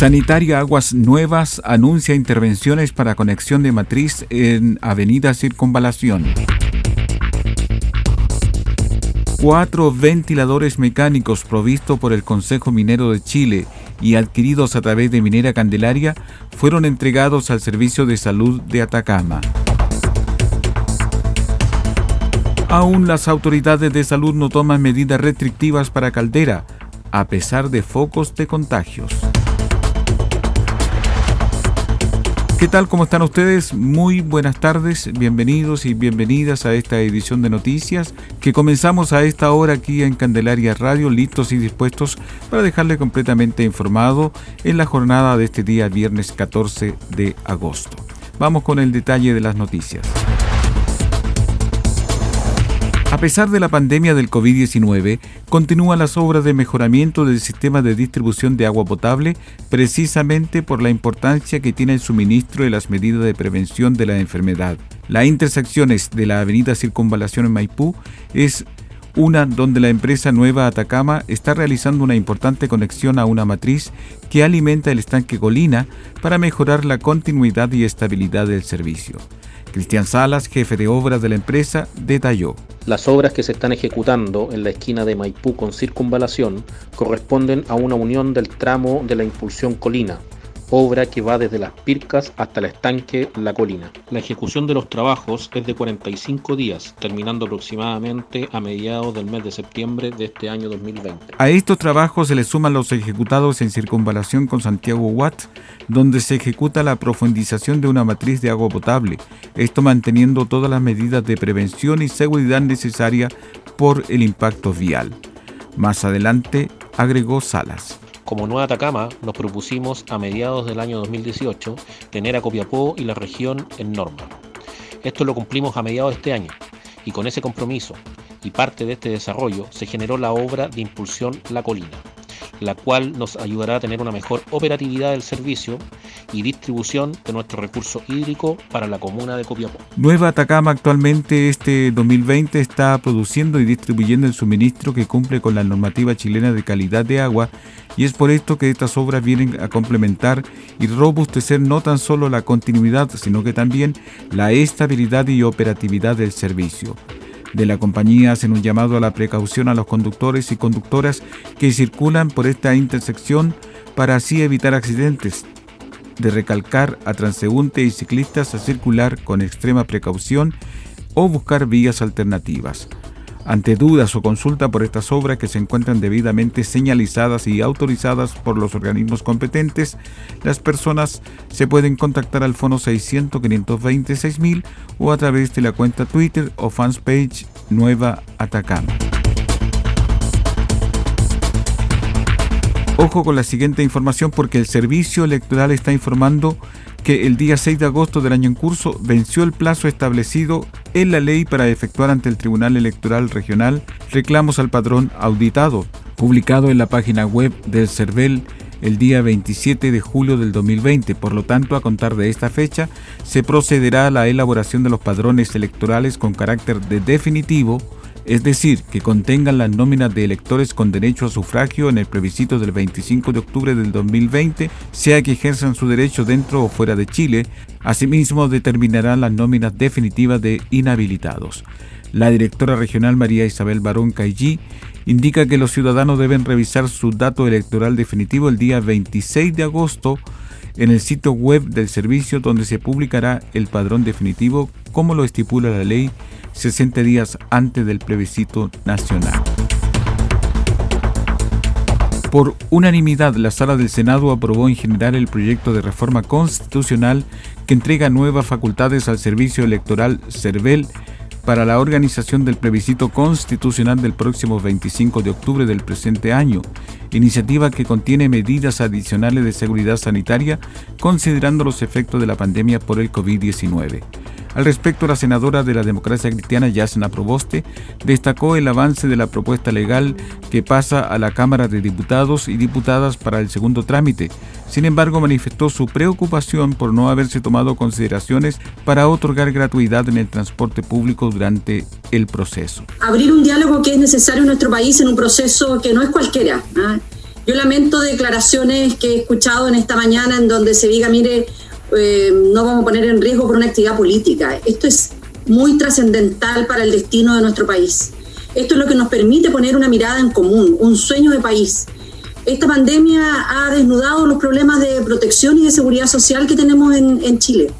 Sanitaria Aguas Nuevas anuncia intervenciones para conexión de matriz en Avenida Circunvalación. Cuatro ventiladores mecánicos provistos por el Consejo Minero de Chile y adquiridos a través de Minera Candelaria fueron entregados al Servicio de Salud de Atacama. Aún las autoridades de salud no toman medidas restrictivas para Caldera, a pesar de focos de contagios. ¿Qué tal? ¿Cómo están ustedes? Muy buenas tardes, bienvenidos y bienvenidas a esta edición de noticias que comenzamos a esta hora aquí en Candelaria Radio, listos y dispuestos para dejarle completamente informado en la jornada de este día viernes 14 de agosto. Vamos con el detalle de las noticias. A pesar de la pandemia del COVID-19, continúan las obras de mejoramiento del sistema de distribución de agua potable precisamente por la importancia que tiene el suministro y las medidas de prevención de la enfermedad. Las intersecciones de la avenida Circunvalación en Maipú es una donde la empresa Nueva Atacama está realizando una importante conexión a una matriz que alimenta el estanque Colina para mejorar la continuidad y estabilidad del servicio. Cristian Salas, jefe de obras de la empresa, detalló. Las obras que se están ejecutando en la esquina de Maipú con circunvalación corresponden a una unión del tramo de la impulsión colina, obra que va desde las Pircas hasta el estanque La Colina. La ejecución de los trabajos es de 45 días, terminando aproximadamente a mediados del mes de septiembre de este año 2020. A estos trabajos se le suman los ejecutados en circunvalación con Santiago Watt, donde se ejecuta la profundización de una matriz de agua potable, esto manteniendo todas las medidas de prevención y seguridad necesarias por el impacto vial. Más adelante agregó Salas. Como Nueva Atacama nos propusimos a mediados del año 2018 tener a Copiapó y la región en norma. Esto lo cumplimos a mediados de este año y con ese compromiso y parte de este desarrollo se generó la obra de impulsión La Colina, la cual nos ayudará a tener una mejor operatividad del servicio y distribución de nuestro recurso hídrico para la comuna de Copiapó. Nueva Atacama actualmente este 2020 está produciendo y distribuyendo el suministro que cumple con la normativa chilena de calidad de agua y es por esto que estas obras vienen a complementar y robustecer no tan solo la continuidad, sino que también la estabilidad y operatividad del servicio de la compañía hacen un llamado a la precaución a los conductores y conductoras que circulan por esta intersección para así evitar accidentes, de recalcar a transeúntes y ciclistas a circular con extrema precaución o buscar vías alternativas. Ante dudas o consulta por estas obras que se encuentran debidamente señalizadas y autorizadas por los organismos competentes, las personas se pueden contactar al fono 600 520 6000 o a través de la cuenta Twitter o fanspage Nueva Atacama. Ojo con la siguiente información porque el servicio electoral está informando que el día 6 de agosto del año en curso venció el plazo establecido en la ley para efectuar ante el Tribunal Electoral Regional reclamos al padrón auditado, publicado en la página web del CERVEL el día 27 de julio del 2020. Por lo tanto, a contar de esta fecha, se procederá a la elaboración de los padrones electorales con carácter de definitivo es decir, que contengan las nóminas de electores con derecho a sufragio en el plebiscito del 25 de octubre del 2020, sea que ejerzan su derecho dentro o fuera de Chile, asimismo determinarán las nóminas definitivas de inhabilitados. La directora regional María Isabel Barón Caillí indica que los ciudadanos deben revisar su dato electoral definitivo el día 26 de agosto en el sitio web del servicio donde se publicará el padrón definitivo como lo estipula la ley 60 días antes del plebiscito nacional. Por unanimidad, la Sala del Senado aprobó en general el proyecto de reforma constitucional que entrega nuevas facultades al Servicio Electoral CERVEL para la organización del plebiscito constitucional del próximo 25 de octubre del presente año, iniciativa que contiene medidas adicionales de seguridad sanitaria considerando los efectos de la pandemia por el COVID-19. Al respecto, la senadora de la democracia cristiana, Yasna Proboste, destacó el avance de la propuesta legal que pasa a la Cámara de Diputados y Diputadas para el segundo trámite. Sin embargo, manifestó su preocupación por no haberse tomado consideraciones para otorgar gratuidad en el transporte público durante el proceso. Abrir un diálogo que es necesario en nuestro país en un proceso que no es cualquiera. ¿ah? Yo lamento declaraciones que he escuchado en esta mañana en donde se diga, mire, eh, no vamos a poner en riesgo por una actividad política. Esto es muy trascendental para el destino de nuestro país. Esto es lo que nos permite poner una mirada en común, un sueño de país. Esta pandemia ha desnudado los problemas de protección y de seguridad social que tenemos en, en Chile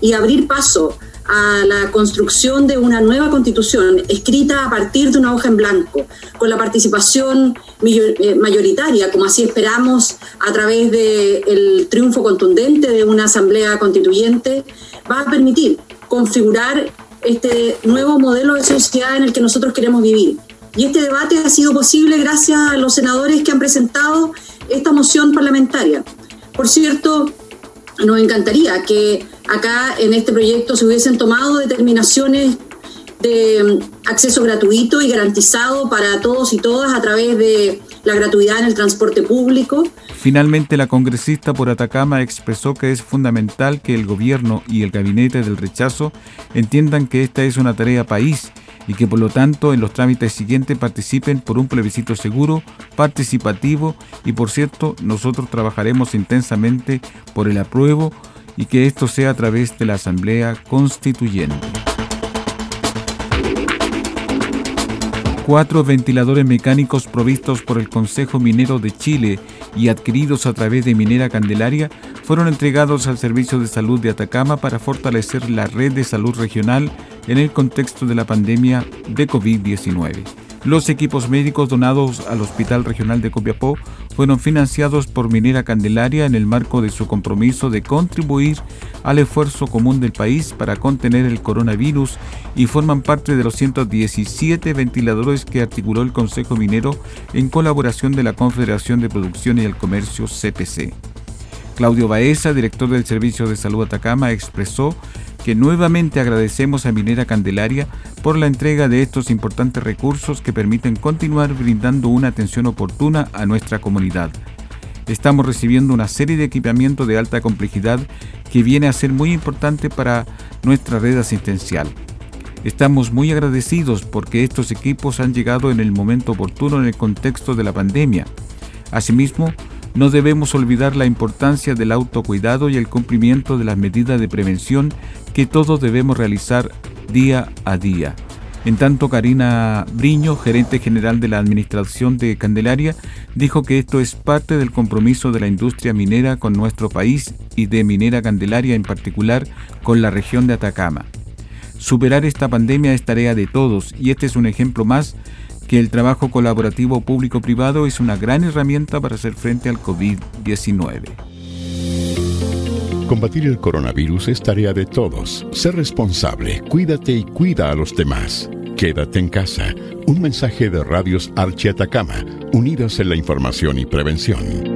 y abrir paso a la construcción de una nueva constitución escrita a partir de una hoja en blanco, con la participación eh, mayoritaria, como así esperamos, a través del triunfo contundente de una asamblea constituyente, va a permitir configurar este nuevo modelo de sociedad en el que nosotros queremos vivir. Y este debate ha sido posible gracias a los senadores que han presentado esta moción parlamentaria. Por cierto, nos encantaría que acá en este proyecto se hubiesen tomado determinaciones de mm, acceso gratuito y garantizado para todos y todas a través de la gratuidad en el transporte público. Finalmente, la congresista por Atacama expresó que es fundamental que el gobierno y el gabinete del rechazo entiendan que esta es una tarea país y que por lo tanto en los trámites siguientes participen por un plebiscito seguro, participativo y por cierto nosotros trabajaremos intensamente por el apruebo y que esto sea a través de la Asamblea Constituyente. Cuatro ventiladores mecánicos provistos por el Consejo Minero de Chile y adquiridos a través de Minera Candelaria fueron entregados al Servicio de Salud de Atacama para fortalecer la red de salud regional en el contexto de la pandemia de COVID-19. Los equipos médicos donados al Hospital Regional de Copiapó fueron financiados por Minera Candelaria en el marco de su compromiso de contribuir al esfuerzo común del país para contener el coronavirus y forman parte de los 117 ventiladores que articuló el Consejo Minero en colaboración de la Confederación de Producción y el Comercio CPC. Claudio Baeza, director del Servicio de Salud Atacama, expresó que nuevamente agradecemos a Minera Candelaria por la entrega de estos importantes recursos que permiten continuar brindando una atención oportuna a nuestra comunidad. Estamos recibiendo una serie de equipamiento de alta complejidad que viene a ser muy importante para nuestra red asistencial. Estamos muy agradecidos porque estos equipos han llegado en el momento oportuno en el contexto de la pandemia. Asimismo, no debemos olvidar la importancia del autocuidado y el cumplimiento de las medidas de prevención que todos debemos realizar día a día. En tanto, Karina Briño, gerente general de la Administración de Candelaria, dijo que esto es parte del compromiso de la industria minera con nuestro país y de Minera Candelaria en particular con la región de Atacama. Superar esta pandemia es tarea de todos y este es un ejemplo más que el trabajo colaborativo público-privado es una gran herramienta para hacer frente al COVID-19. Combatir el coronavirus es tarea de todos. Sé responsable, cuídate y cuida a los demás. Quédate en casa. Un mensaje de Radios Archi Atacama, unidos en la información y prevención.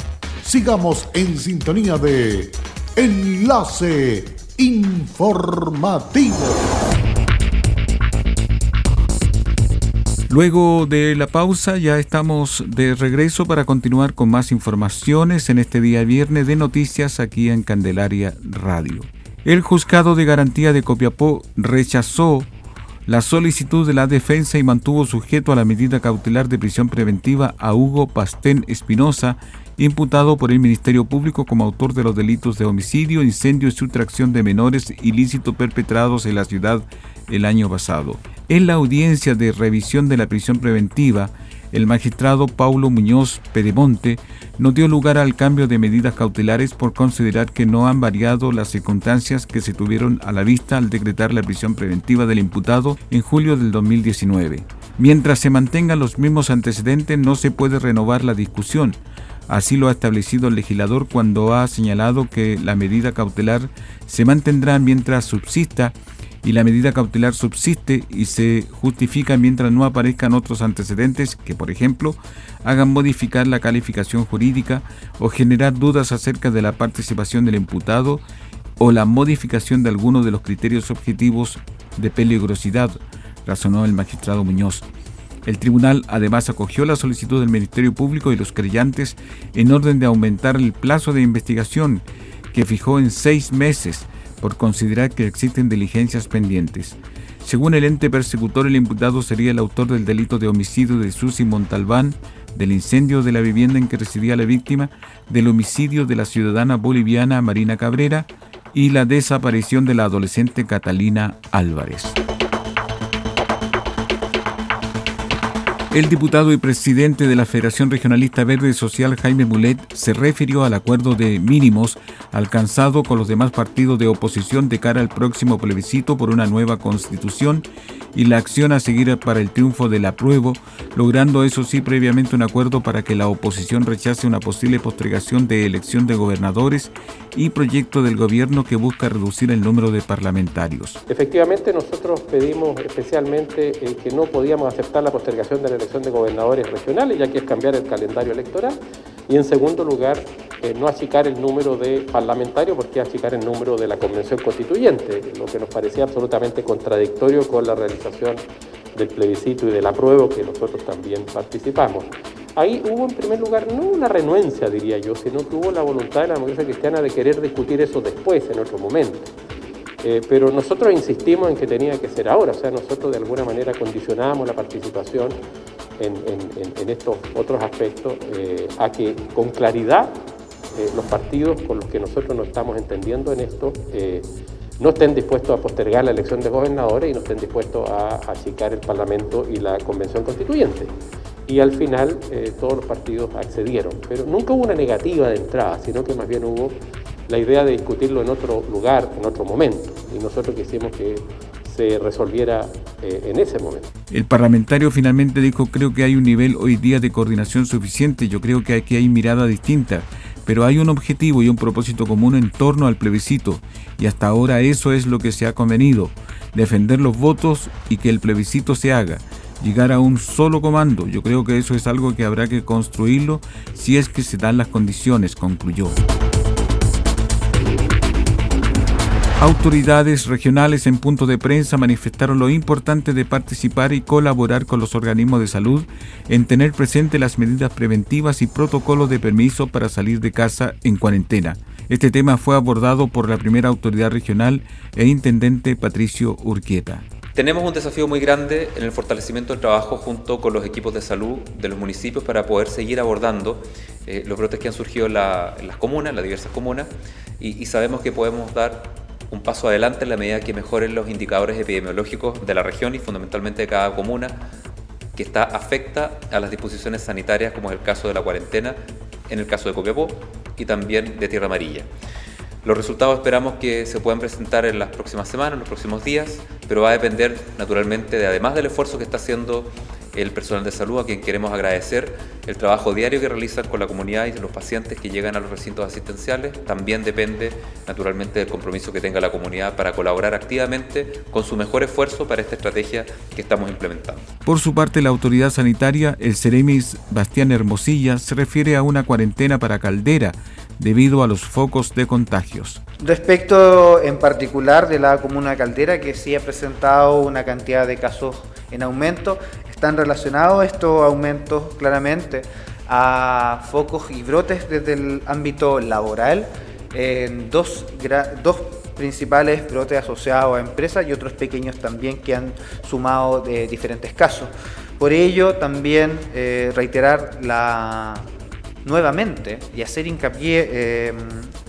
Sigamos en sintonía de Enlace Informativo. Luego de la pausa ya estamos de regreso para continuar con más informaciones en este día viernes de noticias aquí en Candelaria Radio. El juzgado de garantía de Copiapó rechazó la solicitud de la defensa y mantuvo sujeto a la medida cautelar de prisión preventiva a Hugo Pastén Espinosa, imputado por el Ministerio Público como autor de los delitos de homicidio, incendio y sustracción de menores ilícitos perpetrados en la ciudad el año pasado. En la audiencia de revisión de la prisión preventiva, el magistrado Paulo Muñoz Pedemonte no dio lugar al cambio de medidas cautelares por considerar que no han variado las circunstancias que se tuvieron a la vista al decretar la prisión preventiva del imputado en julio del 2019. Mientras se mantengan los mismos antecedentes no se puede renovar la discusión. Así lo ha establecido el legislador cuando ha señalado que la medida cautelar se mantendrá mientras subsista y la medida cautelar subsiste y se justifica mientras no aparezcan otros antecedentes que, por ejemplo, hagan modificar la calificación jurídica o generar dudas acerca de la participación del imputado o la modificación de alguno de los criterios objetivos de peligrosidad, razonó el magistrado Muñoz. El tribunal además acogió la solicitud del Ministerio Público y los creyentes en orden de aumentar el plazo de investigación, que fijó en seis meses, por considerar que existen diligencias pendientes. Según el ente persecutor, el imputado sería el autor del delito de homicidio de Susi Montalbán, del incendio de la vivienda en que residía la víctima, del homicidio de la ciudadana boliviana Marina Cabrera y la desaparición de la adolescente Catalina Álvarez. El diputado y presidente de la Federación Regionalista Verde Social, Jaime Mulet, se refirió al acuerdo de mínimos alcanzado con los demás partidos de oposición de cara al próximo plebiscito por una nueva constitución y la acción a seguir para el triunfo del apruebo, logrando eso sí previamente un acuerdo para que la oposición rechace una posible postergación de elección de gobernadores y proyecto del gobierno que busca reducir el número de parlamentarios. Efectivamente, nosotros pedimos especialmente que no podíamos aceptar la postergación de la elección de gobernadores regionales, ya que es cambiar el calendario electoral, y en segundo lugar, eh, no achicar el número de parlamentarios, porque achicar el número de la convención constituyente, lo que nos parecía absolutamente contradictorio con la realización del plebiscito y del apruebo que nosotros también participamos. Ahí hubo en primer lugar no una renuencia, diría yo, sino que hubo la voluntad de la democracia cristiana de querer discutir eso después, en otro momento. Eh, pero nosotros insistimos en que tenía que ser ahora, o sea, nosotros de alguna manera condicionábamos la participación en, estos otros aspectos eh, a que con claridad eh, los partidos con los que nosotros nos estamos entendiendo en esto no estén dispuestos a postergar la elección de gobernadores y no estén dispuestos a achicar el Parlamento y la Convención Constituyente y al final eh, todos los partidos accedieron. Pero nunca hubo una negativa de entrada, sino que más bien hubo la idea de discutirlo en otro lugar, en otro momento. Y nosotros quisimos que resolviera eh, en ese momento. El parlamentario finalmente dijo, creo que hay un nivel hoy día de coordinación suficiente, yo creo que aquí hay mirada distinta, pero hay un objetivo y un propósito común en torno al plebiscito, y hasta ahora eso es lo que se ha convenido, defender los votos y que el plebiscito se haga llegar a un solo comando. Yo creo que eso es algo que habrá que construirlo si es que se dan las condiciones, concluyó. Autoridades regionales en punto de prensa manifestaron lo importante de participar y colaborar con los organismos de salud en tener presente las medidas preventivas y protocolos de permiso para salir de casa en cuarentena. Este tema fue abordado por la primera autoridad regional e intendente Patricio Urquieta. Tenemos un desafío muy grande en el fortalecimiento del trabajo junto con los equipos de salud de los municipios para poder seguir abordando eh, los brotes que han surgido en, las comunas, en las diversas comunas, y, sabemos que podemos dar un paso adelante en la medida que mejoren los indicadores epidemiológicos de la región y fundamentalmente de cada comuna que está afecta a las disposiciones sanitarias, como es el caso de la cuarentena, en el caso de Copiapó y también de Tierra Amarilla. Los resultados esperamos que se puedan presentar en las próximas semanas, en los próximos días, pero va a depender naturalmente de, además del esfuerzo que está haciendo el personal de salud, a quien queremos agradecer el trabajo diario que realizan con la comunidad y los pacientes que llegan a los recintos asistenciales. También depende, naturalmente, del compromiso que tenga la comunidad para colaborar activamente con su mejor esfuerzo para esta estrategia que estamos implementando. Por su parte, la autoridad sanitaria, el Ceremis Bastián Hermosilla, se refiere a una cuarentena para Caldera debido a los focos de contagios. Respecto en particular de la comuna de Caldera, que sí ha presentado una cantidad de casos en aumento, están relacionados estos aumentos claramente a focos y brotes desde el ámbito laboral, en dos, dos principales brotes asociados a empresas y otros pequeños también que han sumado de diferentes casos. Por ello, también eh, reiterar la, nuevamente y hacer hincapié. Em,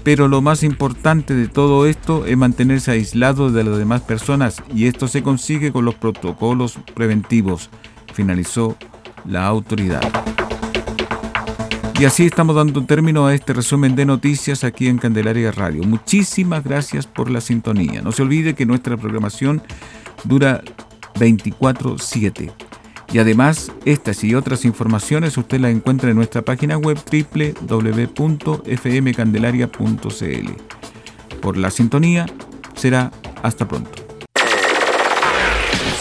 Pero lo más importante de todo esto es mantenerse aislado de las demás personas y esto se consigue con los protocolos preventivos, finalizó la autoridad. Y así estamos dando término a este resumen de noticias aquí en Candelaria Radio. Muchísimas gracias por la sintonía. No se olvide que nuestra programación dura 24/7. Y además, estas y otras informaciones usted las encuentra en nuestra página web www.fmcandelaria.cl. Por la sintonía, será hasta pronto.